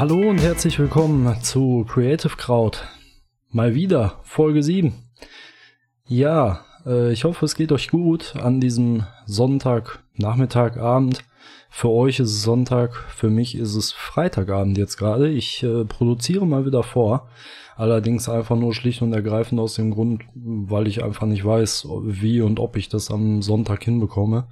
Hallo und herzlich willkommen zu Creative Crowd. Mal wieder, Folge 7. Ja, äh, ich hoffe, es geht euch gut an diesem Sonntag, Nachmittag, Abend. Für euch ist es Sonntag, für mich ist es Freitagabend jetzt gerade. Ich äh, produziere mal wieder vor. Allerdings einfach nur schlicht und ergreifend aus dem Grund, weil ich einfach nicht weiß, wie und ob ich das am Sonntag hinbekomme,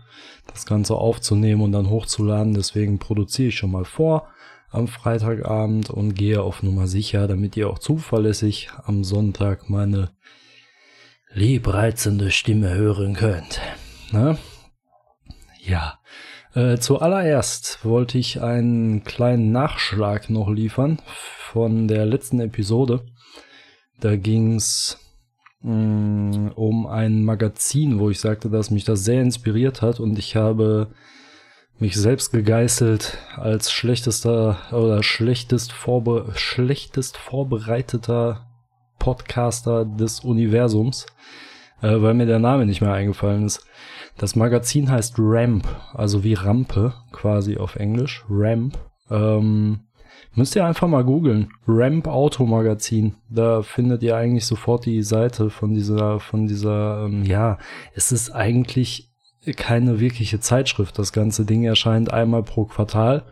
das Ganze aufzunehmen und dann hochzuladen. Deswegen produziere ich schon mal vor am Freitagabend und gehe auf Nummer sicher, damit ihr auch zuverlässig am Sonntag meine liebreizende Stimme hören könnt. Ne? Ja. Äh, zuallererst wollte ich einen kleinen Nachschlag noch liefern von der letzten Episode. Da ging's mh, mm, um ein Magazin, wo ich sagte, dass mich das sehr inspiriert hat und ich habe mich selbst gegeißelt als schlechtester oder schlechtest, vorbe schlechtest vorbereiteter Podcaster des Universums, äh, weil mir der Name nicht mehr eingefallen ist. Das Magazin heißt Ramp, also wie Rampe quasi auf Englisch. Ramp. Ähm, Müsst ihr einfach mal googeln. Ramp Auto Magazin. Da findet ihr eigentlich sofort die Seite von dieser, von dieser, ähm, ja, es ist eigentlich keine wirkliche Zeitschrift. Das ganze Ding erscheint einmal pro Quartal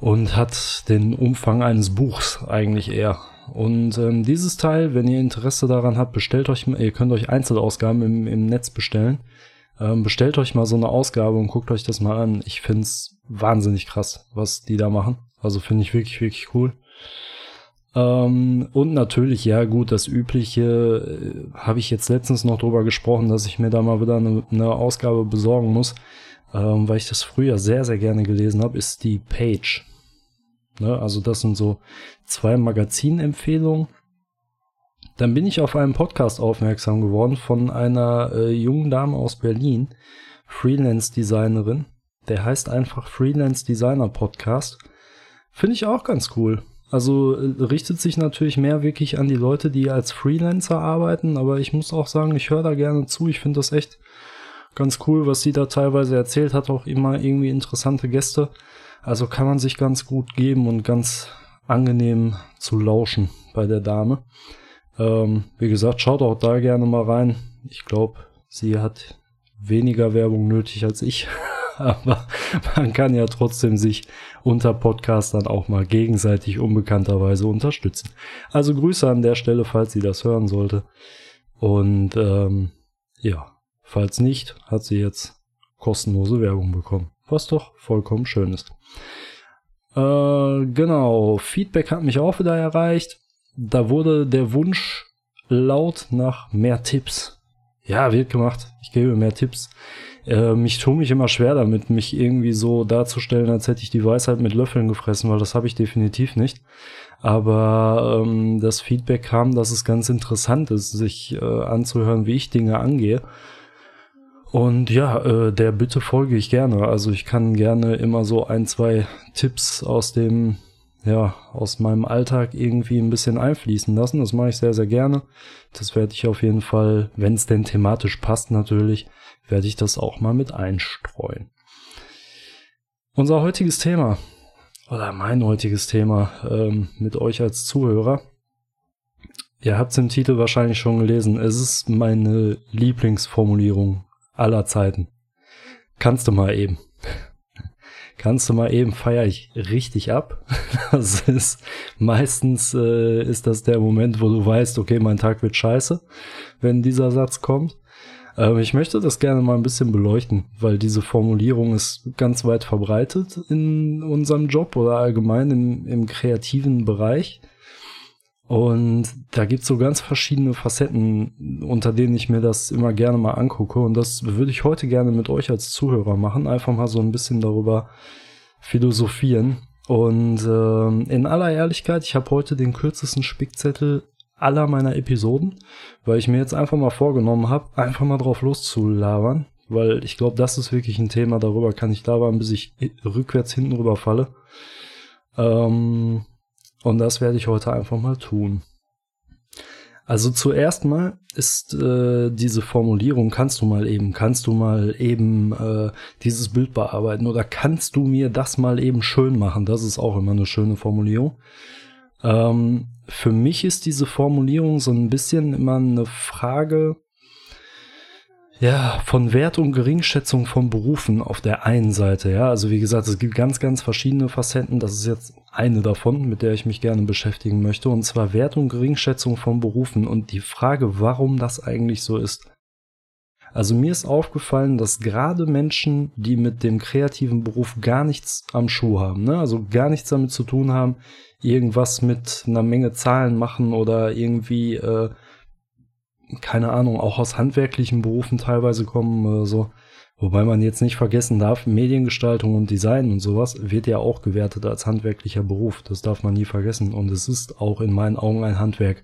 und hat den Umfang eines Buchs eigentlich eher. Und ähm, dieses Teil, wenn ihr Interesse daran habt, bestellt euch, ihr könnt euch Einzelausgaben im, im Netz bestellen. Ähm, bestellt euch mal so eine Ausgabe und guckt euch das mal an. Ich find's wahnsinnig krass, was die da machen. Also finde ich wirklich, wirklich cool. Ähm, und natürlich, ja gut, das Übliche äh, habe ich jetzt letztens noch drüber gesprochen, dass ich mir da mal wieder eine, eine Ausgabe besorgen muss, ähm, weil ich das früher sehr, sehr gerne gelesen habe, ist die Page. Ne? Also das sind so zwei Magazinempfehlungen. Dann bin ich auf einen Podcast aufmerksam geworden von einer äh, jungen Dame aus Berlin, Freelance-Designerin. Der heißt einfach Freelance Designer Podcast. Finde ich auch ganz cool. Also äh, richtet sich natürlich mehr wirklich an die Leute, die als Freelancer arbeiten, aber ich muss auch sagen, ich höre da gerne zu. Ich finde das echt ganz cool, was sie da teilweise erzählt hat, auch immer irgendwie interessante Gäste. Also kann man sich ganz gut geben und ganz angenehm zu lauschen bei der Dame. Ähm, wie gesagt, schaut auch da gerne mal rein. Ich glaube, sie hat weniger Werbung nötig als ich. aber man kann ja trotzdem sich unter Podcastern auch mal gegenseitig unbekannterweise unterstützen. Also Grüße an der Stelle, falls sie das hören sollte. Und ähm, ja, falls nicht, hat sie jetzt kostenlose Werbung bekommen. Was doch vollkommen schön ist. Äh, genau, Feedback hat mich auch wieder erreicht. Da wurde der Wunsch laut nach mehr Tipps. Ja, wird gemacht. Ich gebe mehr Tipps. Ähm, ich tue mich immer schwer damit, mich irgendwie so darzustellen, als hätte ich die Weisheit mit Löffeln gefressen, weil das habe ich definitiv nicht. Aber ähm, das Feedback kam, dass es ganz interessant ist, sich äh, anzuhören, wie ich Dinge angehe. Und ja, äh, der Bitte folge ich gerne. Also ich kann gerne immer so ein, zwei Tipps aus dem, ja, aus meinem Alltag irgendwie ein bisschen einfließen lassen. Das mache ich sehr, sehr gerne. Das werde ich auf jeden Fall, wenn es denn thematisch passt natürlich, werde ich das auch mal mit einstreuen. Unser heutiges Thema, oder mein heutiges Thema ähm, mit euch als Zuhörer, ihr habt es im Titel wahrscheinlich schon gelesen, es ist meine Lieblingsformulierung aller Zeiten. Kannst du mal eben. Kannst du mal eben feiere ich richtig ab. Das ist meistens äh, ist das der Moment, wo du weißt, okay, mein Tag wird scheiße, wenn dieser Satz kommt. Ähm, ich möchte das gerne mal ein bisschen beleuchten, weil diese Formulierung ist ganz weit verbreitet in unserem Job oder allgemein im, im kreativen Bereich. Und da gibt's so ganz verschiedene Facetten, unter denen ich mir das immer gerne mal angucke. Und das würde ich heute gerne mit euch als Zuhörer machen. Einfach mal so ein bisschen darüber philosophieren. Und äh, in aller Ehrlichkeit, ich habe heute den kürzesten Spickzettel aller meiner Episoden, weil ich mir jetzt einfach mal vorgenommen habe, einfach mal drauf loszulabern, weil ich glaube, das ist wirklich ein Thema, darüber kann ich labern, bis ich rückwärts hinten rüber falle. Ähm, und das werde ich heute einfach mal tun. Also zuerst mal ist äh, diese Formulierung, kannst du mal eben, kannst du mal eben äh, dieses Bild bearbeiten oder kannst du mir das mal eben schön machen? Das ist auch immer eine schöne Formulierung. Ähm, für mich ist diese Formulierung so ein bisschen immer eine Frage, ja, von Wert und Geringschätzung von Berufen auf der einen Seite, ja. Also wie gesagt, es gibt ganz, ganz verschiedene Facetten. Das ist jetzt eine davon, mit der ich mich gerne beschäftigen möchte. Und zwar Wert und Geringschätzung von Berufen und die Frage, warum das eigentlich so ist. Also mir ist aufgefallen, dass gerade Menschen, die mit dem kreativen Beruf gar nichts am Schuh haben, ne? also gar nichts damit zu tun haben, irgendwas mit einer Menge Zahlen machen oder irgendwie äh, keine Ahnung, auch aus handwerklichen Berufen teilweise kommen oder so. Wobei man jetzt nicht vergessen darf, Mediengestaltung und Design und sowas wird ja auch gewertet als handwerklicher Beruf. Das darf man nie vergessen. Und es ist auch in meinen Augen ein Handwerk.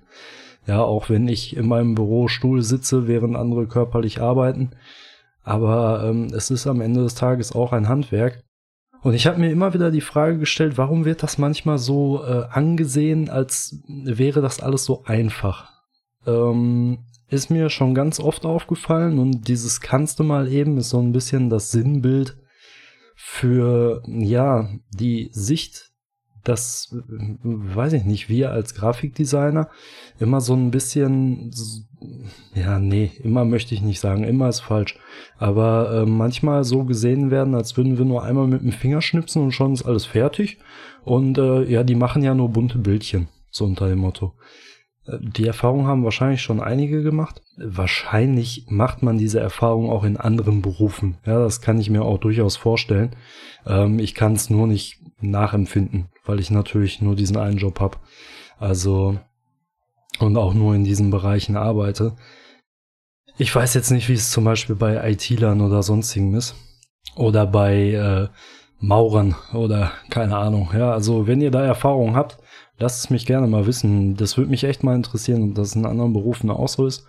Ja, auch wenn ich in meinem Bürostuhl sitze, während andere körperlich arbeiten. Aber ähm, es ist am Ende des Tages auch ein Handwerk. Und ich habe mir immer wieder die Frage gestellt, warum wird das manchmal so äh, angesehen, als wäre das alles so einfach? Ähm, ist mir schon ganz oft aufgefallen und dieses kannst du mal eben ist so ein bisschen das Sinnbild für, ja, die Sicht, dass, weiß ich nicht, wir als Grafikdesigner immer so ein bisschen, ja, nee, immer möchte ich nicht sagen, immer ist falsch, aber äh, manchmal so gesehen werden, als würden wir nur einmal mit dem Finger schnipsen und schon ist alles fertig und äh, ja, die machen ja nur bunte Bildchen, so unter dem Motto. Die Erfahrung haben wahrscheinlich schon einige gemacht. Wahrscheinlich macht man diese Erfahrung auch in anderen Berufen. Ja, das kann ich mir auch durchaus vorstellen. Ähm, ich kann es nur nicht nachempfinden, weil ich natürlich nur diesen einen Job habe. Also und auch nur in diesen Bereichen arbeite. Ich weiß jetzt nicht, wie es zum Beispiel bei IT-Lern oder sonstigen ist. Oder bei äh, Maurern oder keine Ahnung. Ja, also wenn ihr da Erfahrung habt, Lasst es mich gerne mal wissen. Das würde mich echt mal interessieren, ob das in anderen Berufen auch so ist.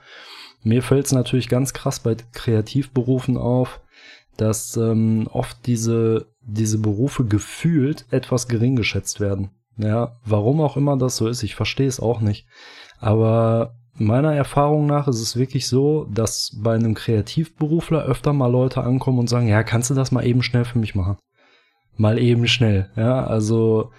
Mir fällt es natürlich ganz krass bei Kreativberufen auf, dass ähm, oft diese, diese Berufe gefühlt etwas gering geschätzt werden. Ja, warum auch immer das so ist, ich verstehe es auch nicht. Aber meiner Erfahrung nach ist es wirklich so, dass bei einem Kreativberufler öfter mal Leute ankommen und sagen, ja, kannst du das mal eben schnell für mich machen? Mal eben schnell. Ja, also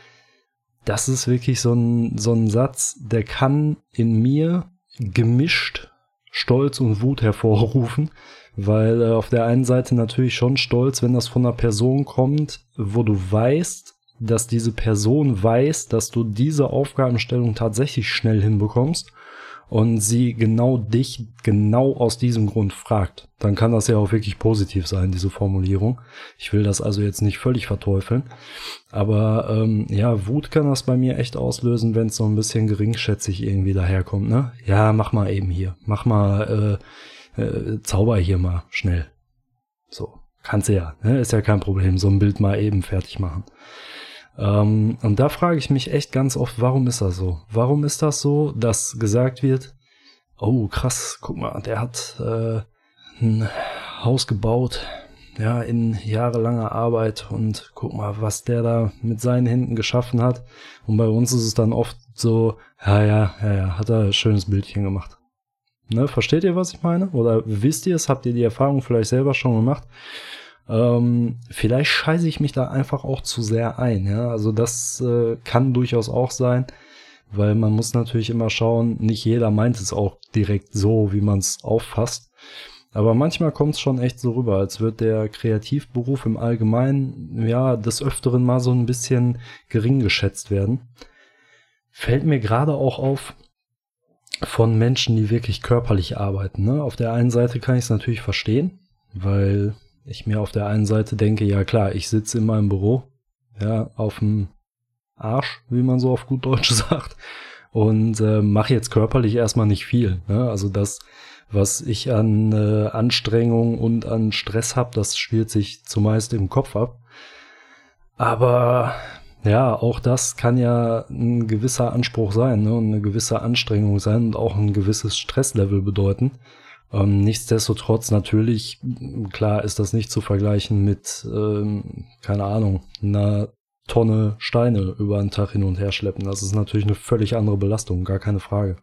das ist wirklich so ein, so ein Satz, der kann in mir gemischt Stolz und Wut hervorrufen, weil äh, auf der einen Seite natürlich schon Stolz, wenn das von einer Person kommt, wo du weißt, dass diese Person weiß, dass du diese Aufgabenstellung tatsächlich schnell hinbekommst und sie genau dich genau aus diesem Grund fragt, dann kann das ja auch wirklich positiv sein, diese Formulierung. Ich will das also jetzt nicht völlig verteufeln, aber ähm, ja, Wut kann das bei mir echt auslösen, wenn es so ein bisschen geringschätzig irgendwie daherkommt, ne? Ja, mach mal eben hier, mach mal, äh, äh, zauber hier mal schnell. So, kannst du ja, ne? Ist ja kein Problem, so ein Bild mal eben fertig machen. Ähm, und da frage ich mich echt ganz oft, warum ist das so? Warum ist das so, dass gesagt wird, oh krass, guck mal, der hat äh, ein Haus gebaut, ja, in jahrelanger Arbeit und guck mal, was der da mit seinen Händen geschaffen hat. Und bei uns ist es dann oft so, ja, ja, ja, ja, hat er ein schönes Bildchen gemacht. Ne, versteht ihr, was ich meine? Oder wisst ihr es? Habt ihr die Erfahrung vielleicht selber schon gemacht? Ähm, vielleicht scheiße ich mich da einfach auch zu sehr ein. Ja? Also das äh, kann durchaus auch sein, weil man muss natürlich immer schauen, nicht jeder meint es auch direkt so, wie man es auffasst. Aber manchmal kommt es schon echt so rüber, als wird der Kreativberuf im Allgemeinen ja des Öfteren mal so ein bisschen gering geschätzt werden. Fällt mir gerade auch auf von Menschen, die wirklich körperlich arbeiten. Ne? Auf der einen Seite kann ich es natürlich verstehen, weil ich mir auf der einen Seite denke, ja klar, ich sitze in meinem Büro, ja, auf dem Arsch, wie man so auf gut Deutsch sagt, und äh, mache jetzt körperlich erstmal nicht viel. Ne? Also das, was ich an äh, Anstrengung und an Stress habe, das spielt sich zumeist im Kopf ab. Aber ja, auch das kann ja ein gewisser Anspruch sein ne? und eine gewisse Anstrengung sein und auch ein gewisses Stresslevel bedeuten. Ähm, nichtsdestotrotz natürlich, klar ist das nicht zu vergleichen mit, ähm, keine Ahnung, einer Tonne Steine über einen Tag hin und her schleppen. Das ist natürlich eine völlig andere Belastung, gar keine Frage.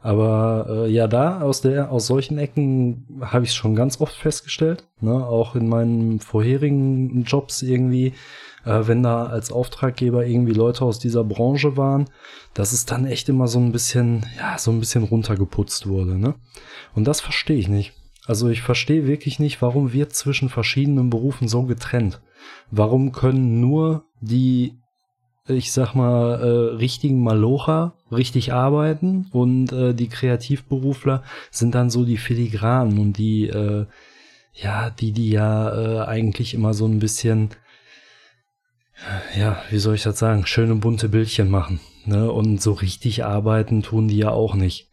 Aber äh, ja, da aus der, aus solchen Ecken habe ich schon ganz oft festgestellt. Ne? Auch in meinen vorherigen Jobs irgendwie, äh, wenn da als Auftraggeber irgendwie Leute aus dieser Branche waren, dass es dann echt immer so ein bisschen, ja, so ein bisschen runtergeputzt wurde. Ne? Und das verstehe ich nicht. Also ich verstehe wirklich nicht, warum wird zwischen verschiedenen Berufen so getrennt. Warum können nur die ich sag mal, äh, richtigen Malocher richtig arbeiten und äh, die Kreativberufler sind dann so die Filigranen und die, äh, ja, die, die ja äh, eigentlich immer so ein bisschen, ja, wie soll ich das sagen, schöne bunte Bildchen machen. Ne? Und so richtig arbeiten tun die ja auch nicht.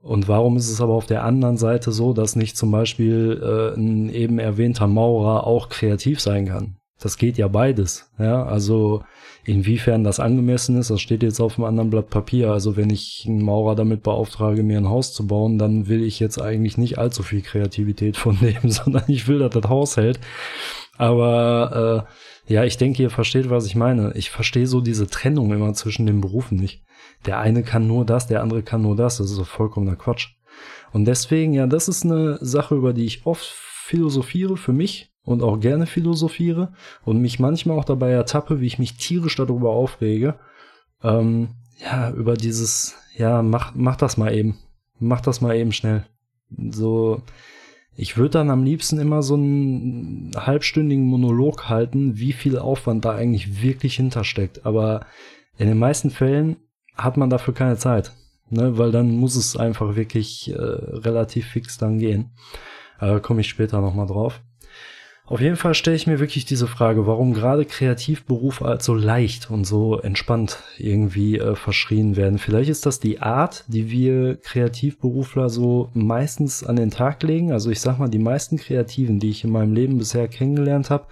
Und warum ist es aber auf der anderen Seite so, dass nicht zum Beispiel äh, ein eben erwähnter Maurer auch kreativ sein kann? Das geht ja beides. Ja, also inwiefern das angemessen ist, das steht jetzt auf einem anderen Blatt Papier. Also wenn ich einen Maurer damit beauftrage, mir ein Haus zu bauen, dann will ich jetzt eigentlich nicht allzu viel Kreativität von dem, sondern ich will, dass das Haus hält. Aber äh, ja, ich denke, ihr versteht, was ich meine. Ich verstehe so diese Trennung immer zwischen den Berufen nicht. Der eine kann nur das, der andere kann nur das. Das ist so vollkommener Quatsch. Und deswegen, ja, das ist eine Sache, über die ich oft philosophiere für mich und auch gerne philosophiere und mich manchmal auch dabei ertappe, wie ich mich tierisch darüber aufrege. Ähm, ja, über dieses, ja, mach, mach das mal eben. Mach das mal eben schnell. So, ich würde dann am liebsten immer so einen halbstündigen Monolog halten, wie viel Aufwand da eigentlich wirklich hintersteckt. Aber in den meisten Fällen hat man dafür keine Zeit. Ne, weil dann muss es einfach wirklich äh, relativ fix dann gehen. Äh, Komme ich später nochmal drauf. Auf jeden Fall stelle ich mir wirklich diese Frage, warum gerade Kreativberufe als so leicht und so entspannt irgendwie äh, verschrien werden. Vielleicht ist das die Art, die wir Kreativberufler so meistens an den Tag legen. Also ich sag mal, die meisten Kreativen, die ich in meinem Leben bisher kennengelernt habe,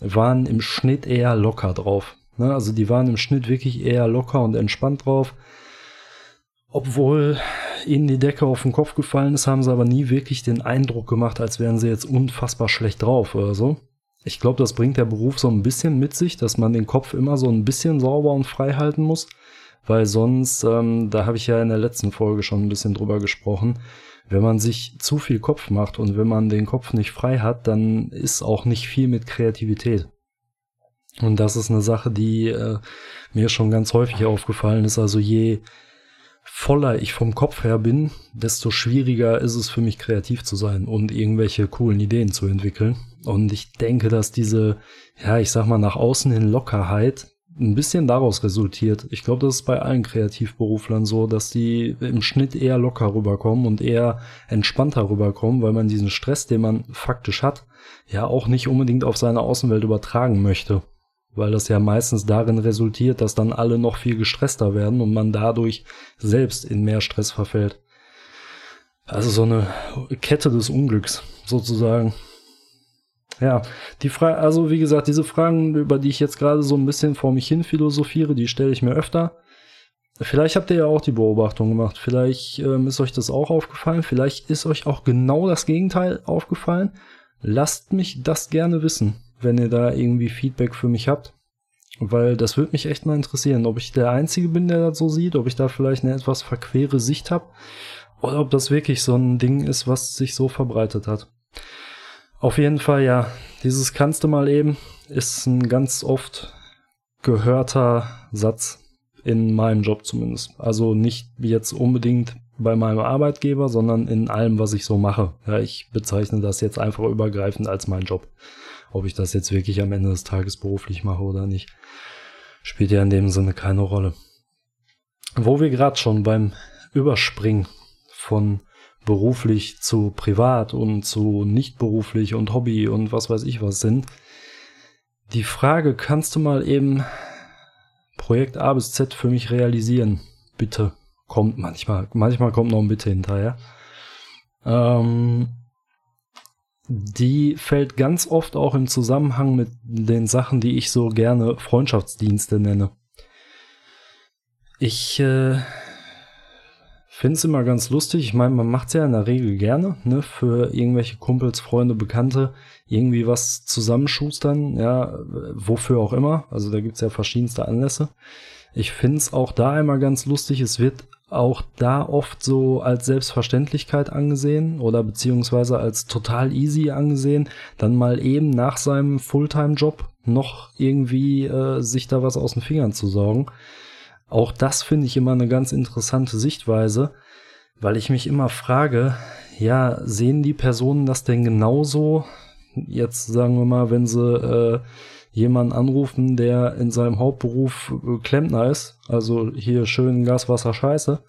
waren im Schnitt eher locker drauf. Ne? Also die waren im Schnitt wirklich eher locker und entspannt drauf. Obwohl ihnen die Decke auf den Kopf gefallen ist, haben sie aber nie wirklich den Eindruck gemacht, als wären sie jetzt unfassbar schlecht drauf oder so. Ich glaube, das bringt der Beruf so ein bisschen mit sich, dass man den Kopf immer so ein bisschen sauber und frei halten muss, weil sonst, ähm, da habe ich ja in der letzten Folge schon ein bisschen drüber gesprochen, wenn man sich zu viel Kopf macht und wenn man den Kopf nicht frei hat, dann ist auch nicht viel mit Kreativität. Und das ist eine Sache, die äh, mir schon ganz häufig aufgefallen ist. Also je voller ich vom Kopf her bin, desto schwieriger ist es für mich kreativ zu sein und irgendwelche coolen Ideen zu entwickeln. Und ich denke, dass diese, ja, ich sag mal, nach außen hin Lockerheit ein bisschen daraus resultiert. Ich glaube, das ist bei allen Kreativberuflern so, dass die im Schnitt eher locker rüberkommen und eher entspannter rüberkommen, weil man diesen Stress, den man faktisch hat, ja auch nicht unbedingt auf seine Außenwelt übertragen möchte weil das ja meistens darin resultiert, dass dann alle noch viel gestresster werden und man dadurch selbst in mehr Stress verfällt. Also so eine Kette des Unglücks sozusagen. Ja, die Frage, also wie gesagt, diese Fragen, über die ich jetzt gerade so ein bisschen vor mich hin philosophiere, die stelle ich mir öfter. Vielleicht habt ihr ja auch die Beobachtung gemacht. Vielleicht ähm, ist euch das auch aufgefallen. Vielleicht ist euch auch genau das Gegenteil aufgefallen. Lasst mich das gerne wissen wenn ihr da irgendwie Feedback für mich habt. Weil das würde mich echt mal interessieren, ob ich der Einzige bin, der das so sieht, ob ich da vielleicht eine etwas verquere Sicht habe oder ob das wirklich so ein Ding ist, was sich so verbreitet hat. Auf jeden Fall, ja, dieses kannst du mal eben ist ein ganz oft gehörter Satz in meinem Job zumindest. Also nicht jetzt unbedingt bei meinem Arbeitgeber, sondern in allem, was ich so mache. Ja, ich bezeichne das jetzt einfach übergreifend als mein Job. Ob ich das jetzt wirklich am Ende des Tages beruflich mache oder nicht, spielt ja in dem Sinne keine Rolle. Wo wir gerade schon beim Überspringen von beruflich zu privat und zu nicht beruflich und Hobby und was weiß ich was sind. Die Frage, kannst du mal eben Projekt A bis Z für mich realisieren? Bitte. Kommt manchmal. Manchmal kommt noch ein Bitte hinterher. Ähm, die fällt ganz oft auch im Zusammenhang mit den Sachen, die ich so gerne Freundschaftsdienste nenne. Ich äh, finde es immer ganz lustig. Ich meine, man macht es ja in der Regel gerne, ne, für irgendwelche Kumpels, Freunde, Bekannte, irgendwie was zusammenschustern, ja, wofür auch immer. Also da gibt's ja verschiedenste Anlässe. Ich finde es auch da immer ganz lustig. Es wird auch da oft so als Selbstverständlichkeit angesehen oder beziehungsweise als total easy angesehen, dann mal eben nach seinem Fulltime-Job noch irgendwie äh, sich da was aus den Fingern zu sorgen. Auch das finde ich immer eine ganz interessante Sichtweise, weil ich mich immer frage, ja, sehen die Personen das denn genauso? Jetzt sagen wir mal, wenn sie äh, jemanden anrufen, der in seinem Hauptberuf äh, Klempner ist, also hier schön Gas, Wasser, Scheiße,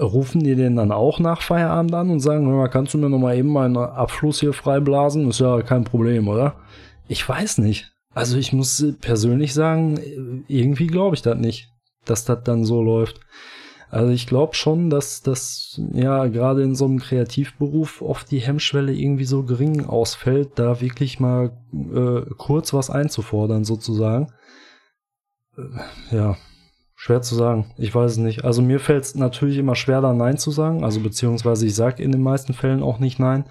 rufen die den dann auch nach Feierabend an und sagen, mal, kannst du mir noch mal eben meinen Abfluss hier freiblasen? Ist ja kein Problem, oder? Ich weiß nicht. Also ich muss persönlich sagen, irgendwie glaube ich das nicht, dass das dann so läuft. Also ich glaube schon, dass das ja gerade in so einem Kreativberuf oft die Hemmschwelle irgendwie so gering ausfällt, da wirklich mal äh, kurz was einzufordern sozusagen. Äh, ja, schwer zu sagen. Ich weiß es nicht. Also mir fällt es natürlich immer schwer, da Nein zu sagen. Also beziehungsweise ich sage in den meisten Fällen auch nicht Nein.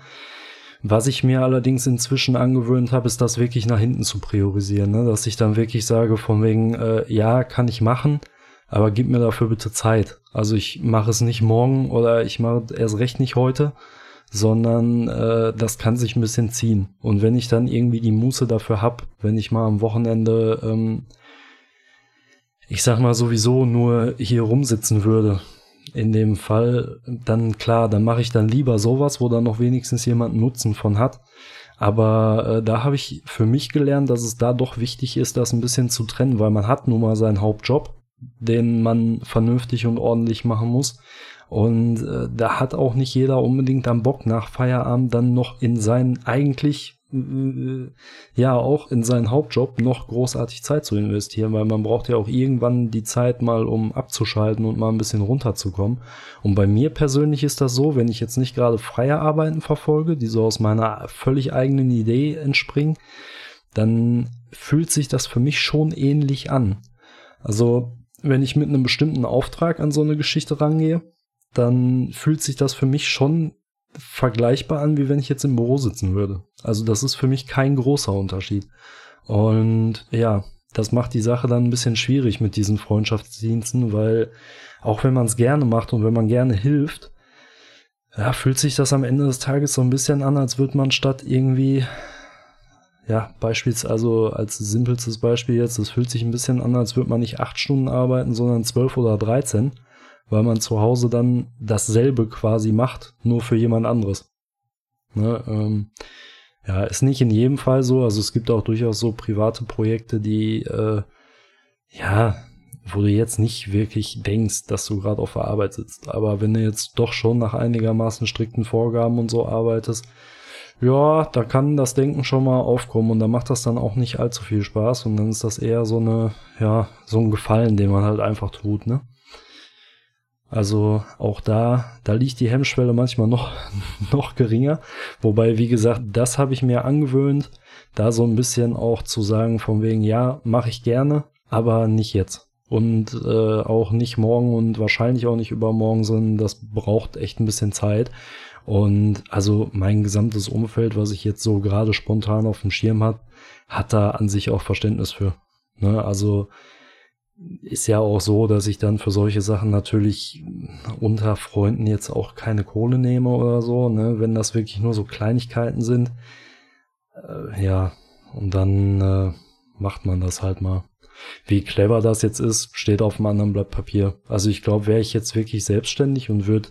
Was ich mir allerdings inzwischen angewöhnt habe, ist das wirklich nach hinten zu priorisieren. Ne? Dass ich dann wirklich sage, von wegen, äh, ja, kann ich machen, aber gib mir dafür bitte Zeit. Also ich mache es nicht morgen oder ich mache erst recht nicht heute, sondern äh, das kann sich ein bisschen ziehen. Und wenn ich dann irgendwie die Muße dafür hab, wenn ich mal am Wochenende, ähm, ich sag mal sowieso nur hier rumsitzen würde, in dem Fall, dann klar, dann mache ich dann lieber sowas, wo dann noch wenigstens jemand Nutzen von hat. Aber äh, da habe ich für mich gelernt, dass es da doch wichtig ist, das ein bisschen zu trennen, weil man hat nun mal seinen Hauptjob den man vernünftig und ordentlich machen muss. Und äh, da hat auch nicht jeder unbedingt am Bock nach Feierabend dann noch in seinen eigentlich äh, ja auch in seinen Hauptjob noch großartig Zeit zu investieren, weil man braucht ja auch irgendwann die Zeit mal, um abzuschalten und mal ein bisschen runterzukommen. Und bei mir persönlich ist das so, wenn ich jetzt nicht gerade freie Arbeiten verfolge, die so aus meiner völlig eigenen Idee entspringen, dann fühlt sich das für mich schon ähnlich an. Also wenn ich mit einem bestimmten Auftrag an so eine Geschichte rangehe, dann fühlt sich das für mich schon vergleichbar an, wie wenn ich jetzt im Büro sitzen würde. Also das ist für mich kein großer Unterschied. Und ja, das macht die Sache dann ein bisschen schwierig mit diesen Freundschaftsdiensten, weil auch wenn man es gerne macht und wenn man gerne hilft, ja, fühlt sich das am Ende des Tages so ein bisschen an, als würde man statt irgendwie ja, beispielsweise also als simpelstes Beispiel jetzt, es fühlt sich ein bisschen an, als würde man nicht acht Stunden arbeiten, sondern zwölf oder dreizehn, weil man zu Hause dann dasselbe quasi macht, nur für jemand anderes. Ne, ähm, ja, ist nicht in jedem Fall so. Also es gibt auch durchaus so private Projekte, die äh, ja, wo du jetzt nicht wirklich denkst, dass du gerade auf der Arbeit sitzt. Aber wenn du jetzt doch schon nach einigermaßen strikten Vorgaben und so arbeitest, ja, da kann das Denken schon mal aufkommen und da macht das dann auch nicht allzu viel Spaß und dann ist das eher so eine, ja, so ein Gefallen, den man halt einfach tut, ne? Also auch da, da liegt die Hemmschwelle manchmal noch, noch geringer. Wobei, wie gesagt, das habe ich mir angewöhnt, da so ein bisschen auch zu sagen, von wegen, ja, mache ich gerne, aber nicht jetzt. Und äh, auch nicht morgen und wahrscheinlich auch nicht übermorgen, sondern das braucht echt ein bisschen Zeit. Und also mein gesamtes Umfeld, was ich jetzt so gerade spontan auf dem Schirm hat, hat da an sich auch Verständnis für. Ne? Also ist ja auch so, dass ich dann für solche Sachen natürlich unter Freunden jetzt auch keine Kohle nehme oder so, ne? wenn das wirklich nur so Kleinigkeiten sind. Äh, ja, und dann äh, macht man das halt mal. Wie clever das jetzt ist, steht auf einem anderen Blatt Papier. Also ich glaube, wäre ich jetzt wirklich selbstständig und würde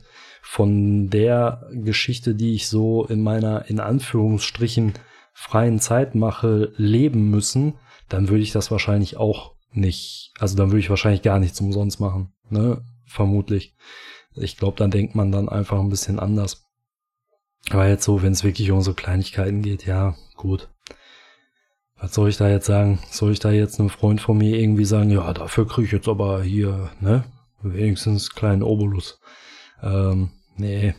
von der Geschichte, die ich so in meiner, in Anführungsstrichen, freien Zeit mache, leben müssen, dann würde ich das wahrscheinlich auch nicht, also dann würde ich wahrscheinlich gar nichts umsonst machen, ne, vermutlich. Ich glaube, dann denkt man dann einfach ein bisschen anders. Aber jetzt so, wenn es wirklich um so Kleinigkeiten geht, ja, gut. Was soll ich da jetzt sagen? Soll ich da jetzt einem Freund von mir irgendwie sagen, ja, dafür kriege ich jetzt aber hier, ne, wenigstens kleinen Obolus. Ähm, nee,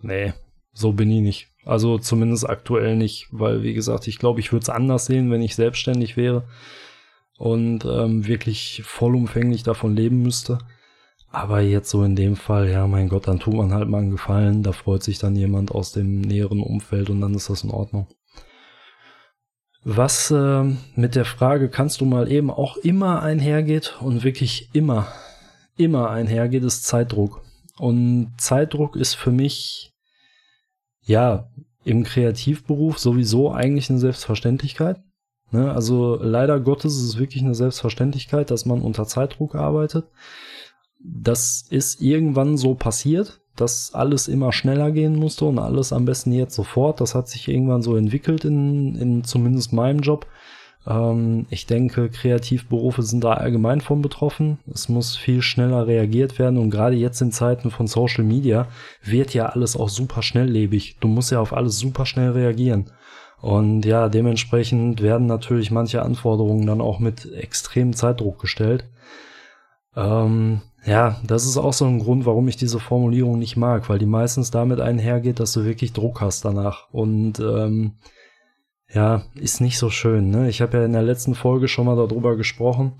nee, so bin ich nicht. Also zumindest aktuell nicht, weil wie gesagt, ich glaube, ich würde es anders sehen, wenn ich selbstständig wäre und ähm, wirklich vollumfänglich davon leben müsste. Aber jetzt so in dem Fall, ja, mein Gott, dann tut man halt mal einen Gefallen, da freut sich dann jemand aus dem näheren Umfeld und dann ist das in Ordnung. Was äh, mit der Frage kannst du mal eben auch immer einhergeht und wirklich immer immer einhergeht, ist Zeitdruck. Und Zeitdruck ist für mich, ja, im Kreativberuf sowieso eigentlich eine Selbstverständlichkeit. Ne? Also leider Gottes ist es wirklich eine Selbstverständlichkeit, dass man unter Zeitdruck arbeitet. Das ist irgendwann so passiert, dass alles immer schneller gehen musste und alles am besten jetzt sofort. Das hat sich irgendwann so entwickelt in, in zumindest meinem Job. Ähm, ich denke, Kreativberufe sind da allgemein von betroffen. Es muss viel schneller reagiert werden und gerade jetzt in Zeiten von Social Media wird ja alles auch super schnelllebig. Du musst ja auf alles super schnell reagieren. Und ja, dementsprechend werden natürlich manche Anforderungen dann auch mit extremem Zeitdruck gestellt. Ähm, ja, das ist auch so ein Grund, warum ich diese Formulierung nicht mag, weil die meistens damit einhergeht, dass du wirklich Druck hast danach. Und ähm, ja, ist nicht so schön. Ne? Ich habe ja in der letzten Folge schon mal darüber gesprochen,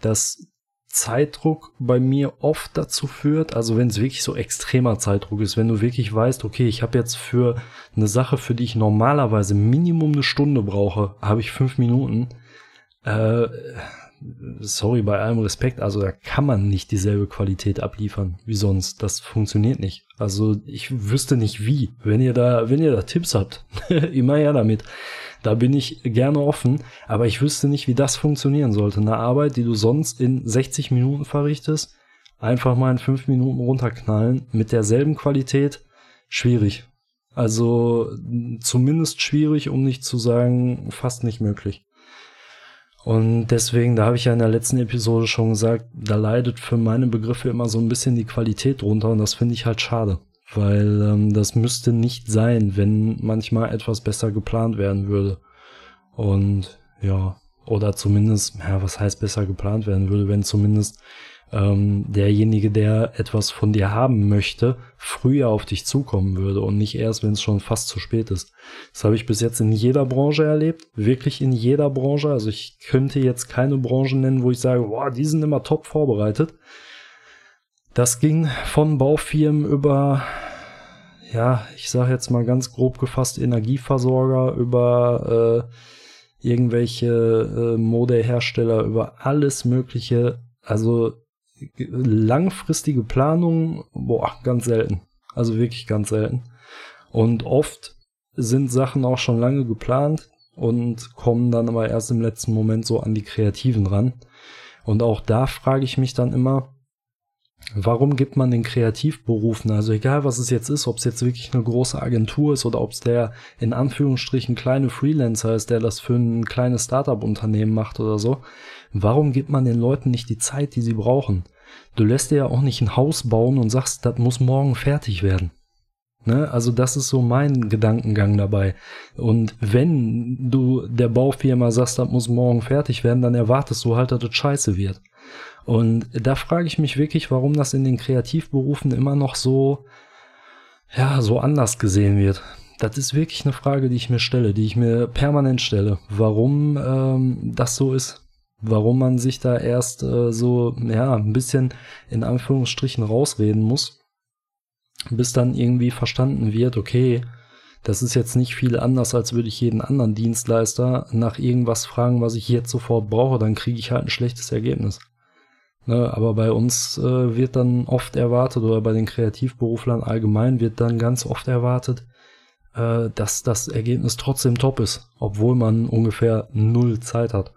dass Zeitdruck bei mir oft dazu führt, also wenn es wirklich so extremer Zeitdruck ist, wenn du wirklich weißt, okay, ich habe jetzt für eine Sache, für die ich normalerweise Minimum eine Stunde brauche, habe ich fünf Minuten. Äh, sorry, bei allem Respekt, also da kann man nicht dieselbe Qualität abliefern wie sonst. Das funktioniert nicht. Also ich wüsste nicht wie. Wenn ihr da, wenn ihr da Tipps habt, immer her damit. Da bin ich gerne offen, aber ich wüsste nicht, wie das funktionieren sollte. Eine Arbeit, die du sonst in 60 Minuten verrichtest, einfach mal in 5 Minuten runterknallen, mit derselben Qualität, schwierig. Also zumindest schwierig, um nicht zu sagen, fast nicht möglich. Und deswegen, da habe ich ja in der letzten Episode schon gesagt, da leidet für meine Begriffe immer so ein bisschen die Qualität drunter und das finde ich halt schade weil ähm, das müsste nicht sein, wenn manchmal etwas besser geplant werden würde. Und ja, oder zumindest, ja, was heißt besser geplant werden würde, wenn zumindest ähm, derjenige, der etwas von dir haben möchte, früher auf dich zukommen würde und nicht erst, wenn es schon fast zu spät ist. Das habe ich bis jetzt in jeder Branche erlebt, wirklich in jeder Branche. Also ich könnte jetzt keine Branche nennen, wo ich sage, boah, die sind immer top vorbereitet. Das ging von Baufirmen über, ja, ich sage jetzt mal ganz grob gefasst, Energieversorger, über äh, irgendwelche äh, Modehersteller, über alles Mögliche. Also langfristige Planung, boah, ganz selten. Also wirklich ganz selten. Und oft sind Sachen auch schon lange geplant und kommen dann aber erst im letzten Moment so an die Kreativen ran. Und auch da frage ich mich dann immer, Warum gibt man den Kreativberufen, also egal was es jetzt ist, ob es jetzt wirklich eine große Agentur ist oder ob es der in Anführungsstrichen kleine Freelancer ist, der das für ein kleines Startup-Unternehmen macht oder so, warum gibt man den Leuten nicht die Zeit, die sie brauchen? Du lässt dir ja auch nicht ein Haus bauen und sagst, das muss morgen fertig werden. Ne? Also das ist so mein Gedankengang dabei. Und wenn du der Baufirma sagst, das muss morgen fertig werden, dann erwartest du halt, dass das scheiße wird. Und da frage ich mich wirklich, warum das in den Kreativberufen immer noch so, ja, so anders gesehen wird. Das ist wirklich eine Frage, die ich mir stelle, die ich mir permanent stelle. Warum ähm, das so ist. Warum man sich da erst äh, so, ja, ein bisschen in Anführungsstrichen rausreden muss, bis dann irgendwie verstanden wird, okay, das ist jetzt nicht viel anders, als würde ich jeden anderen Dienstleister nach irgendwas fragen, was ich jetzt sofort brauche, dann kriege ich halt ein schlechtes Ergebnis. Ne, aber bei uns äh, wird dann oft erwartet, oder bei den Kreativberuflern allgemein wird dann ganz oft erwartet, äh, dass das Ergebnis trotzdem top ist, obwohl man ungefähr null Zeit hat.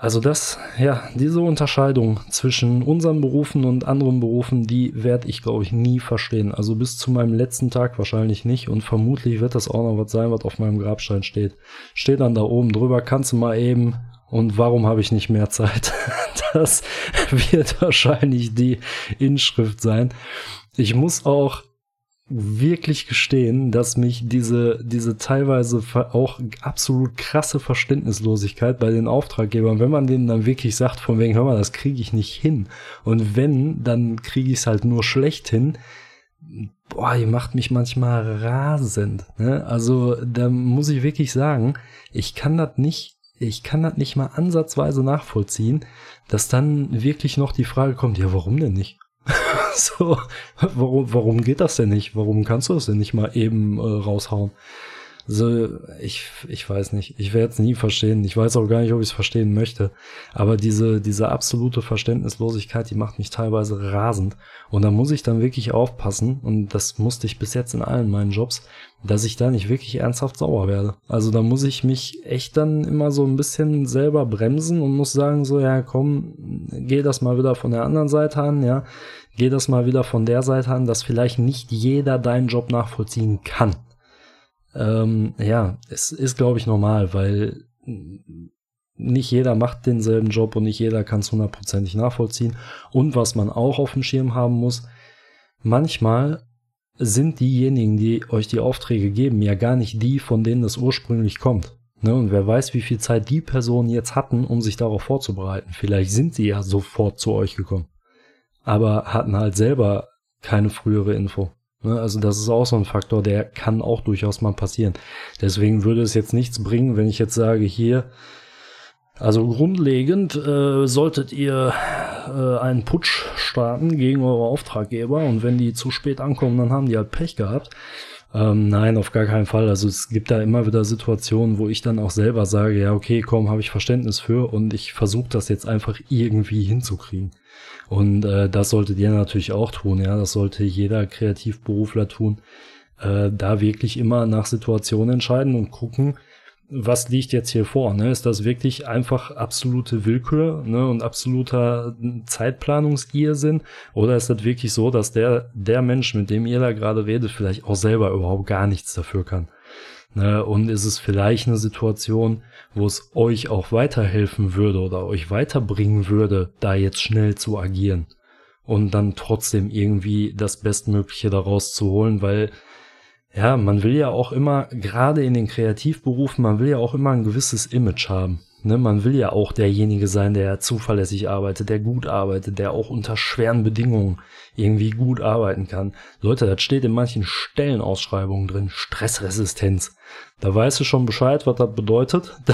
Also das, ja, diese Unterscheidung zwischen unseren Berufen und anderen Berufen, die werde ich, glaube ich, nie verstehen. Also bis zu meinem letzten Tag wahrscheinlich nicht und vermutlich wird das auch noch was sein, was auf meinem Grabstein steht. Steht dann da oben drüber, kannst du mal eben und warum habe ich nicht mehr Zeit? Das wird wahrscheinlich die Inschrift sein. Ich muss auch wirklich gestehen, dass mich diese, diese teilweise auch absolut krasse Verständnislosigkeit bei den Auftraggebern, wenn man denen dann wirklich sagt, von wegen, hör mal, das kriege ich nicht hin. Und wenn, dann kriege ich es halt nur schlecht hin. Boah, ihr macht mich manchmal rasend. Ne? Also da muss ich wirklich sagen, ich kann das nicht ich kann das nicht mal ansatzweise nachvollziehen, dass dann wirklich noch die Frage kommt, ja, warum denn nicht? so, warum, warum geht das denn nicht? Warum kannst du das denn nicht mal eben äh, raushauen? So, ich, ich weiß nicht. Ich werde es nie verstehen. Ich weiß auch gar nicht, ob ich es verstehen möchte. Aber diese, diese absolute Verständnislosigkeit, die macht mich teilweise rasend. Und da muss ich dann wirklich aufpassen. Und das musste ich bis jetzt in allen meinen Jobs, dass ich da nicht wirklich ernsthaft sauer werde. Also da muss ich mich echt dann immer so ein bisschen selber bremsen und muss sagen, so, ja, komm, geh das mal wieder von der anderen Seite an, ja. Geh das mal wieder von der Seite an, dass vielleicht nicht jeder deinen Job nachvollziehen kann. Ähm, ja, es ist, glaube ich, normal, weil nicht jeder macht denselben Job und nicht jeder kann es hundertprozentig nachvollziehen. Und was man auch auf dem Schirm haben muss, manchmal sind diejenigen, die euch die Aufträge geben, ja gar nicht die, von denen es ursprünglich kommt. Ne? Und wer weiß, wie viel Zeit die Personen jetzt hatten, um sich darauf vorzubereiten. Vielleicht sind sie ja sofort zu euch gekommen, aber hatten halt selber keine frühere Info. Ne, also das ist auch so ein Faktor, der kann auch durchaus mal passieren. Deswegen würde es jetzt nichts bringen, wenn ich jetzt sage, hier, also grundlegend äh, solltet ihr äh, einen Putsch starten gegen eure Auftraggeber und wenn die zu spät ankommen, dann haben die halt Pech gehabt. Ähm, nein, auf gar keinen Fall. Also es gibt da immer wieder Situationen, wo ich dann auch selber sage, ja, okay, komm, habe ich Verständnis für und ich versuche das jetzt einfach irgendwie hinzukriegen. Und äh, das solltet ihr natürlich auch tun, ja. Das sollte jeder Kreativberufler tun. Äh, da wirklich immer nach Situation entscheiden und gucken, was liegt jetzt hier vor? Ne? Ist das wirklich einfach absolute Willkür ne? und absoluter Zeitplanungsirrsinn? Oder ist das wirklich so, dass der, der Mensch, mit dem ihr da gerade redet, vielleicht auch selber überhaupt gar nichts dafür kann? Ne? Und ist es vielleicht eine Situation, wo es euch auch weiterhelfen würde oder euch weiterbringen würde, da jetzt schnell zu agieren und dann trotzdem irgendwie das Bestmögliche daraus zu holen, weil ja, man will ja auch immer, gerade in den Kreativberufen, man will ja auch immer ein gewisses Image haben. Ne, man will ja auch derjenige sein, der zuverlässig arbeitet, der gut arbeitet, der auch unter schweren Bedingungen irgendwie gut arbeiten kann. Leute, das steht in manchen Stellenausschreibungen drin. Stressresistenz. Da weißt du schon Bescheid, was das bedeutet.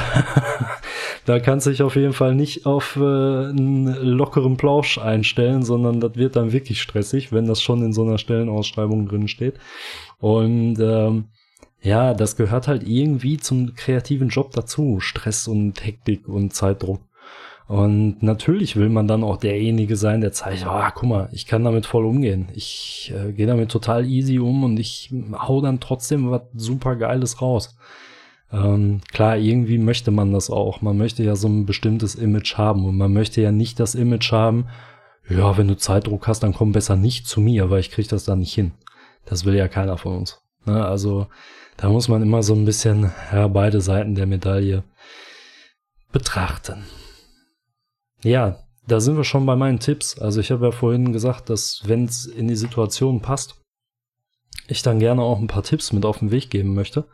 Da, da kannst du dich auf jeden Fall nicht auf äh, einen lockeren Plausch einstellen, sondern das wird dann wirklich stressig, wenn das schon in so einer Stellenausschreibung drin steht. Und ähm, ja, das gehört halt irgendwie zum kreativen Job dazu. Stress und Hektik und Zeitdruck. Und natürlich will man dann auch derjenige sein, der zeigt, ah, guck mal, ich kann damit voll umgehen. Ich äh, gehe damit total easy um und ich hau dann trotzdem was super Geiles raus. Ähm, klar, irgendwie möchte man das auch. Man möchte ja so ein bestimmtes Image haben und man möchte ja nicht das Image haben, ja, wenn du Zeitdruck hast, dann komm besser nicht zu mir, weil ich krieg das da nicht hin. Das will ja keiner von uns. Ne? Also da muss man immer so ein bisschen ja, beide Seiten der Medaille betrachten. Ja, da sind wir schon bei meinen Tipps. Also ich habe ja vorhin gesagt, dass wenn es in die Situation passt, ich dann gerne auch ein paar Tipps mit auf den Weg geben möchte.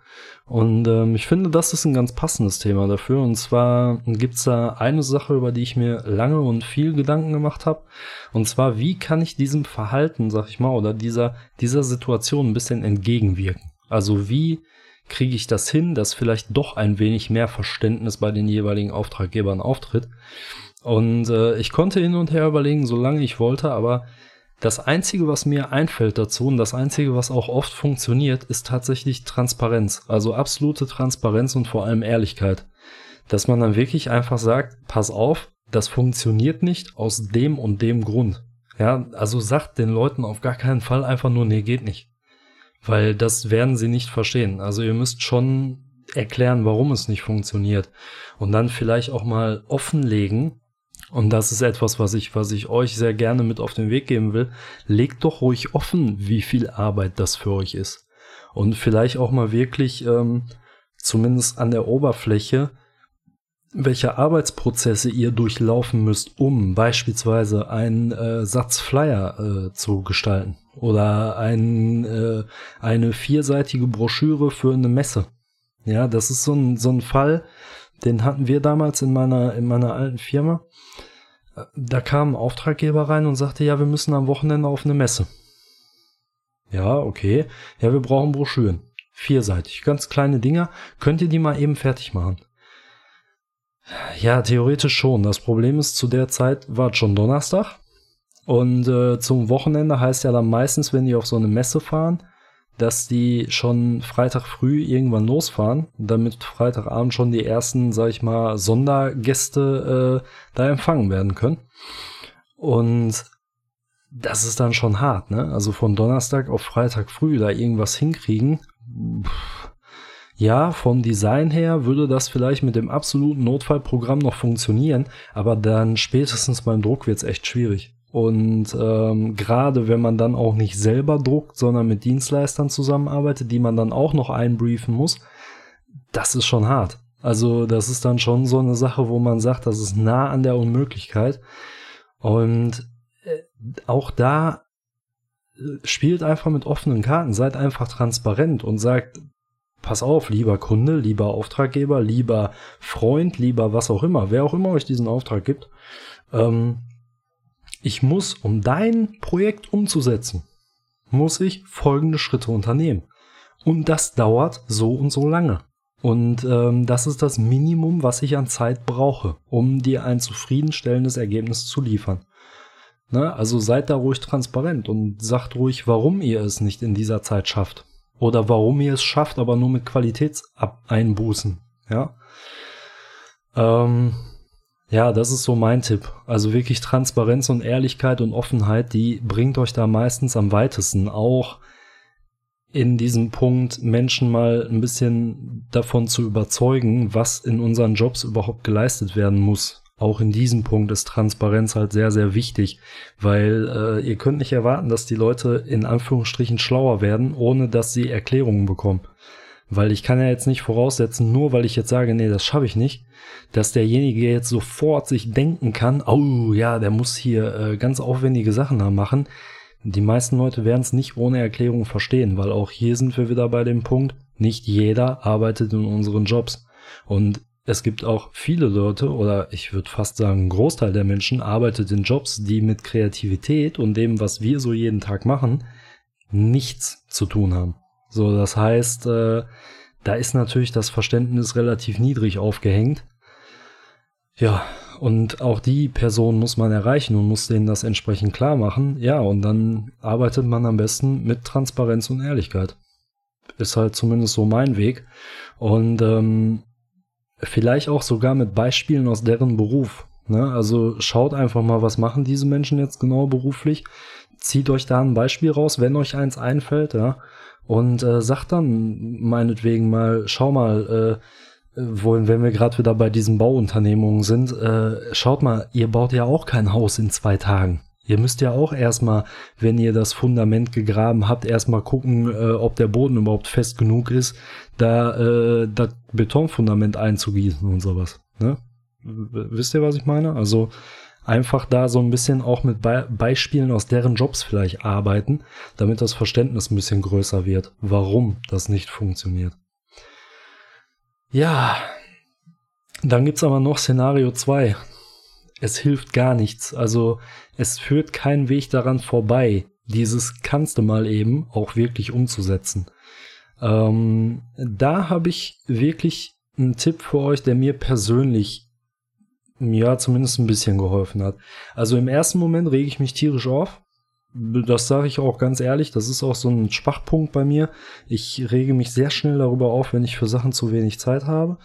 Und ähm, ich finde, das ist ein ganz passendes Thema dafür. Und zwar gibt's da eine Sache, über die ich mir lange und viel Gedanken gemacht habe. Und zwar, wie kann ich diesem Verhalten, sag ich mal, oder dieser, dieser Situation ein bisschen entgegenwirken? Also wie kriege ich das hin, dass vielleicht doch ein wenig mehr Verständnis bei den jeweiligen Auftraggebern auftritt? Und äh, ich konnte hin und her überlegen, solange ich wollte, aber das Einzige, was mir einfällt dazu und das Einzige, was auch oft funktioniert, ist tatsächlich Transparenz. Also absolute Transparenz und vor allem Ehrlichkeit. Dass man dann wirklich einfach sagt, pass auf, das funktioniert nicht aus dem und dem Grund. Ja, also sagt den Leuten auf gar keinen Fall einfach nur, nee, geht nicht. Weil das werden sie nicht verstehen. Also ihr müsst schon erklären, warum es nicht funktioniert. Und dann vielleicht auch mal offenlegen, und das ist etwas, was ich, was ich euch sehr gerne mit auf den Weg geben will. Legt doch ruhig offen, wie viel Arbeit das für euch ist. Und vielleicht auch mal wirklich, ähm, zumindest an der Oberfläche, welche Arbeitsprozesse ihr durchlaufen müsst, um beispielsweise einen äh, Satz Flyer äh, zu gestalten oder ein, äh, eine vierseitige Broschüre für eine Messe. Ja, das ist so ein, so ein Fall, den hatten wir damals in meiner, in meiner alten Firma. Da kam ein Auftraggeber rein und sagte, ja, wir müssen am Wochenende auf eine Messe. Ja, okay. Ja, wir brauchen Broschüren. Vierseitig. Ganz kleine Dinger. Könnt ihr die mal eben fertig machen? Ja, theoretisch schon. Das Problem ist, zu der Zeit war es schon Donnerstag. Und äh, zum Wochenende heißt ja dann meistens, wenn die auf so eine Messe fahren, dass die schon Freitag früh irgendwann losfahren, damit Freitagabend schon die ersten, sag ich mal, Sondergäste äh, da empfangen werden können. Und das ist dann schon hart, ne? Also von Donnerstag auf Freitag früh da irgendwas hinkriegen. Ja, vom Design her würde das vielleicht mit dem absoluten Notfallprogramm noch funktionieren, aber dann spätestens beim Druck wird's echt schwierig. Und ähm, gerade wenn man dann auch nicht selber druckt, sondern mit Dienstleistern zusammenarbeitet, die man dann auch noch einbriefen muss, das ist schon hart. Also das ist dann schon so eine Sache, wo man sagt, das ist nah an der Unmöglichkeit. Und äh, auch da äh, spielt einfach mit offenen Karten, seid einfach transparent und sagt, pass auf, lieber Kunde, lieber Auftraggeber, lieber Freund, lieber was auch immer, wer auch immer euch diesen Auftrag gibt, ähm, ich muss, um dein Projekt umzusetzen, muss ich folgende Schritte unternehmen. Und das dauert so und so lange. Und ähm, das ist das Minimum, was ich an Zeit brauche, um dir ein zufriedenstellendes Ergebnis zu liefern. Ne? Also seid da ruhig transparent und sagt ruhig, warum ihr es nicht in dieser Zeit schafft. Oder warum ihr es schafft, aber nur mit Qualitätseinbußen. Ja. Ähm, ja, das ist so mein Tipp. Also wirklich Transparenz und Ehrlichkeit und Offenheit, die bringt euch da meistens am weitesten. Auch in diesem Punkt Menschen mal ein bisschen davon zu überzeugen, was in unseren Jobs überhaupt geleistet werden muss. Auch in diesem Punkt ist Transparenz halt sehr, sehr wichtig, weil äh, ihr könnt nicht erwarten, dass die Leute in Anführungsstrichen schlauer werden, ohne dass sie Erklärungen bekommen. Weil ich kann ja jetzt nicht voraussetzen, nur weil ich jetzt sage, nee, das schaffe ich nicht, dass derjenige jetzt sofort sich denken kann, oh ja, der muss hier äh, ganz aufwendige Sachen da machen. Die meisten Leute werden es nicht ohne Erklärung verstehen, weil auch hier sind wir wieder bei dem Punkt, nicht jeder arbeitet in unseren Jobs. Und es gibt auch viele Leute, oder ich würde fast sagen, ein Großteil der Menschen arbeitet in Jobs, die mit Kreativität und dem, was wir so jeden Tag machen, nichts zu tun haben. So, das heißt, äh, da ist natürlich das Verständnis relativ niedrig aufgehängt. Ja, und auch die Person muss man erreichen und muss denen das entsprechend klar machen. Ja, und dann arbeitet man am besten mit Transparenz und Ehrlichkeit. Ist halt zumindest so mein Weg. Und ähm, vielleicht auch sogar mit Beispielen aus deren Beruf. Ne? Also schaut einfach mal, was machen diese Menschen jetzt genau beruflich. Zieht euch da ein Beispiel raus, wenn euch eins einfällt, ja und äh, sagt dann meinetwegen mal, schau mal, äh, wohin, wenn wir gerade wieder bei diesen Bauunternehmungen sind, äh, schaut mal, ihr baut ja auch kein Haus in zwei Tagen. Ihr müsst ja auch erstmal, wenn ihr das Fundament gegraben habt, erstmal gucken, äh, ob der Boden überhaupt fest genug ist, da äh, das Betonfundament einzugießen und sowas. Ne? Wisst ihr, was ich meine? Also einfach da so ein bisschen auch mit Be Beispielen aus deren Jobs vielleicht arbeiten, damit das Verständnis ein bisschen größer wird, warum das nicht funktioniert. Ja, dann gibt's aber noch Szenario 2. Es hilft gar nichts. Also es führt kein Weg daran vorbei, dieses kannst du mal eben auch wirklich umzusetzen. Ähm, da habe ich wirklich einen Tipp für euch, der mir persönlich ja, zumindest ein bisschen geholfen hat. Also im ersten Moment rege ich mich tierisch auf. Das sage ich auch ganz ehrlich, das ist auch so ein Schwachpunkt bei mir. Ich rege mich sehr schnell darüber auf, wenn ich für Sachen zu wenig Zeit habe.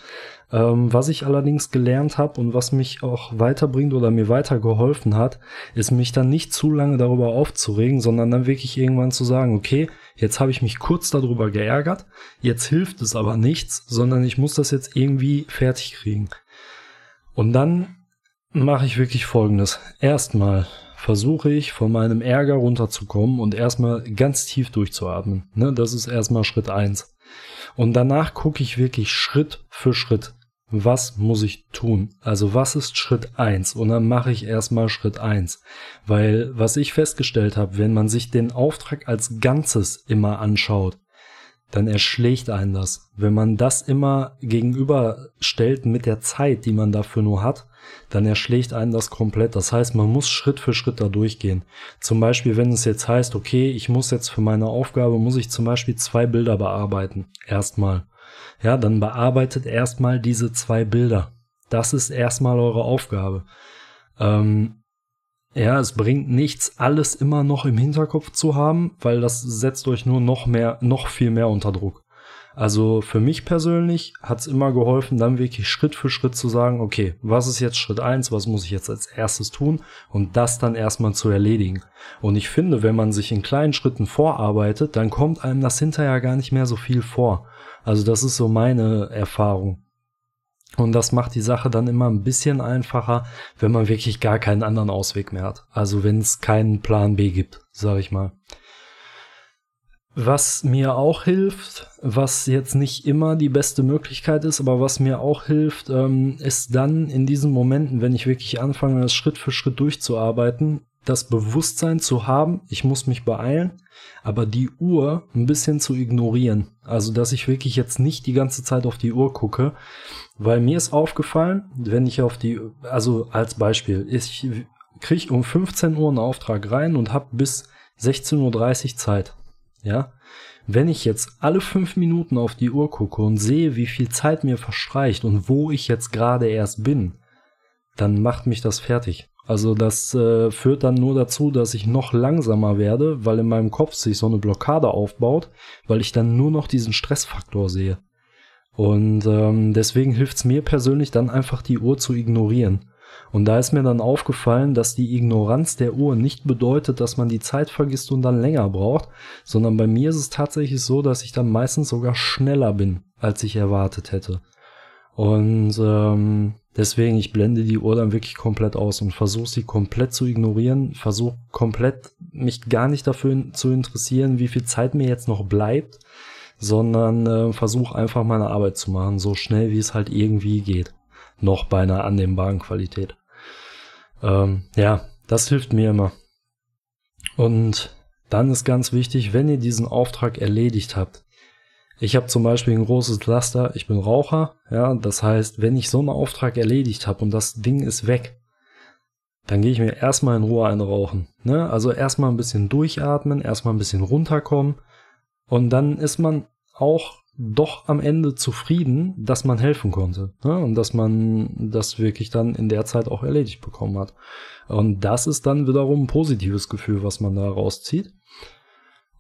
Ähm, was ich allerdings gelernt habe und was mich auch weiterbringt oder mir weitergeholfen hat, ist mich dann nicht zu lange darüber aufzuregen, sondern dann wirklich irgendwann zu sagen, okay, jetzt habe ich mich kurz darüber geärgert, jetzt hilft es aber nichts, sondern ich muss das jetzt irgendwie fertig kriegen. Und dann mache ich wirklich Folgendes. Erstmal versuche ich von meinem Ärger runterzukommen und erstmal ganz tief durchzuatmen. Ne, das ist erstmal Schritt eins. Und danach gucke ich wirklich Schritt für Schritt. Was muss ich tun? Also was ist Schritt eins? Und dann mache ich erstmal Schritt eins, Weil was ich festgestellt habe, wenn man sich den Auftrag als Ganzes immer anschaut, dann erschlägt einen das. Wenn man das immer gegenüberstellt mit der Zeit, die man dafür nur hat, dann erschlägt einen das komplett. Das heißt, man muss Schritt für Schritt da durchgehen. Zum Beispiel, wenn es jetzt heißt, okay, ich muss jetzt für meine Aufgabe, muss ich zum Beispiel zwei Bilder bearbeiten. Erstmal. Ja, dann bearbeitet erstmal diese zwei Bilder. Das ist erstmal eure Aufgabe. Ähm, Ja, es bringt nichts, alles immer noch im Hinterkopf zu haben, weil das setzt euch nur noch mehr, noch viel mehr unter Druck. Also für mich persönlich hat's immer geholfen, dann wirklich Schritt für Schritt zu sagen, okay, was ist jetzt Schritt eins, was muss ich jetzt als erstes tun und das dann erstmal zu erledigen. Und ich finde, wenn man sich in kleinen Schritten vorarbeitet, dann kommt einem das hinterher gar nicht mehr so viel vor. Also das ist so meine Erfahrung. Und das macht die Sache dann immer ein bisschen einfacher, wenn man wirklich gar keinen anderen Ausweg mehr hat. Also wenn es keinen Plan B gibt, sage ich mal. Was mir auch hilft, was jetzt nicht immer die beste Möglichkeit ist, aber was mir auch hilft, ähm, ist dann in diesen Momenten, wenn ich wirklich anfange, das Schritt für Schritt durchzuarbeiten, das Bewusstsein zu haben, ich muss mich beeilen, aber die Uhr ein bisschen zu ignorieren. Also, dass ich wirklich jetzt nicht die ganze Zeit auf die Uhr gucke, weil mir ist aufgefallen, wenn ich auf die, also als Beispiel, ich kriege um 15 Uhr einen Auftrag rein und habe bis 16.30 Uhr Zeit. Ja, wenn ich jetzt alle fünf Minuten auf die Uhr gucke und sehe, wie viel Zeit mir verstreicht und wo ich jetzt gerade erst bin, dann macht mich das fertig. Also das äh, führt dann nur dazu, dass ich noch langsamer werde, weil in meinem Kopf sich so eine Blockade aufbaut, weil ich dann nur noch diesen Stressfaktor sehe. Und ähm, deswegen hilft es mir persönlich dann einfach die Uhr zu ignorieren. Und da ist mir dann aufgefallen, dass die Ignoranz der Uhr nicht bedeutet, dass man die Zeit vergisst und dann länger braucht, sondern bei mir ist es tatsächlich so, dass ich dann meistens sogar schneller bin, als ich erwartet hätte. Und ähm, deswegen, ich blende die Uhr dann wirklich komplett aus und versuche sie komplett zu ignorieren, versuche komplett mich gar nicht dafür zu interessieren, wie viel Zeit mir jetzt noch bleibt, sondern äh, versuche einfach meine Arbeit zu machen, so schnell wie es halt irgendwie geht noch bei einer annehmbaren Qualität. Ähm, ja, das hilft mir immer. Und dann ist ganz wichtig, wenn ihr diesen Auftrag erledigt habt. Ich habe zum Beispiel ein großes Laster, ich bin Raucher, ja, das heißt, wenn ich so einen Auftrag erledigt habe und das Ding ist weg, dann gehe ich mir erstmal in Ruhe einrauchen. Ne? Also erstmal ein bisschen durchatmen, erstmal ein bisschen runterkommen und dann ist man auch doch am Ende zufrieden, dass man helfen konnte ne? und dass man das wirklich dann in der Zeit auch erledigt bekommen hat. Und das ist dann wiederum ein positives Gefühl, was man da rauszieht.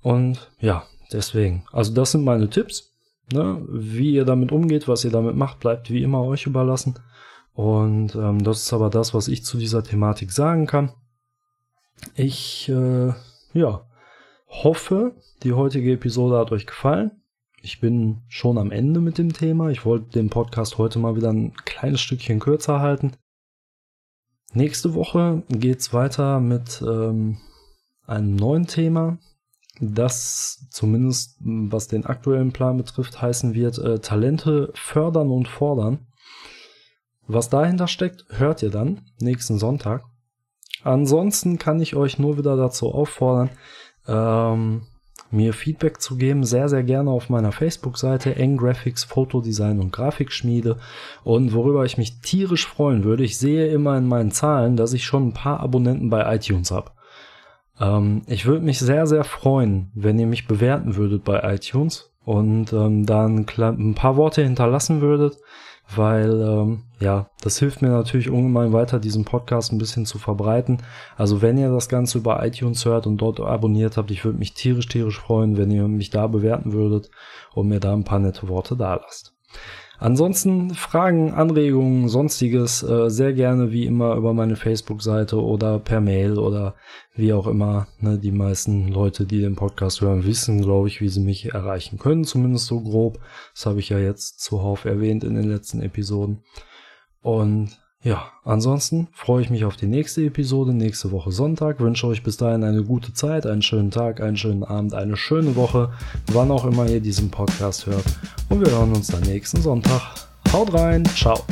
Und ja, deswegen. Also das sind meine Tipps. Ne? Wie ihr damit umgeht, was ihr damit macht, bleibt wie immer euch überlassen. Und ähm, das ist aber das, was ich zu dieser Thematik sagen kann. Ich äh, ja hoffe, die heutige Episode hat euch gefallen. Ich bin schon am Ende mit dem Thema. Ich wollte den Podcast heute mal wieder ein kleines Stückchen kürzer halten. Nächste Woche geht's weiter mit ähm, einem neuen Thema, das zumindest was den aktuellen Plan betrifft heißen wird äh, Talente fördern und fordern. Was dahinter steckt, hört ihr dann nächsten Sonntag. Ansonsten kann ich euch nur wieder dazu auffordern, ähm, mir Feedback zu geben, sehr, sehr gerne auf meiner Facebook-Seite N-Graphics, Fotodesign und Grafikschmiede. Und worüber ich mich tierisch freuen würde, ich sehe immer in meinen Zahlen, dass ich schon ein paar Abonnenten bei iTunes habe. Ähm, ich würde mich sehr, sehr freuen, wenn ihr mich bewerten würdet bei iTunes und ähm, dann ein paar Worte hinterlassen würdet weil ähm, ja, das hilft mir natürlich ungemein weiter, diesen Podcast ein bisschen zu verbreiten. Also wenn ihr das Ganze über iTunes hört und dort abonniert habt, ich würde mich tierisch, tierisch freuen, wenn ihr mich da bewerten würdet und mir da ein paar nette Worte da lasst. Ansonsten Fragen, Anregungen, sonstiges äh, sehr gerne wie immer über meine Facebook-Seite oder per Mail oder wie auch immer. Ne, die meisten Leute, die den Podcast hören, wissen, glaube ich, wie sie mich erreichen können, zumindest so grob. Das habe ich ja jetzt zuhauf erwähnt in den letzten Episoden. Und ja, ansonsten freue ich mich auf die nächste Episode, nächste Woche Sonntag. Wünsche euch bis dahin eine gute Zeit, einen schönen Tag, einen schönen Abend, eine schöne Woche, wann auch immer ihr diesen Podcast hört. Und wir hören uns dann nächsten Sonntag. Haut rein, ciao.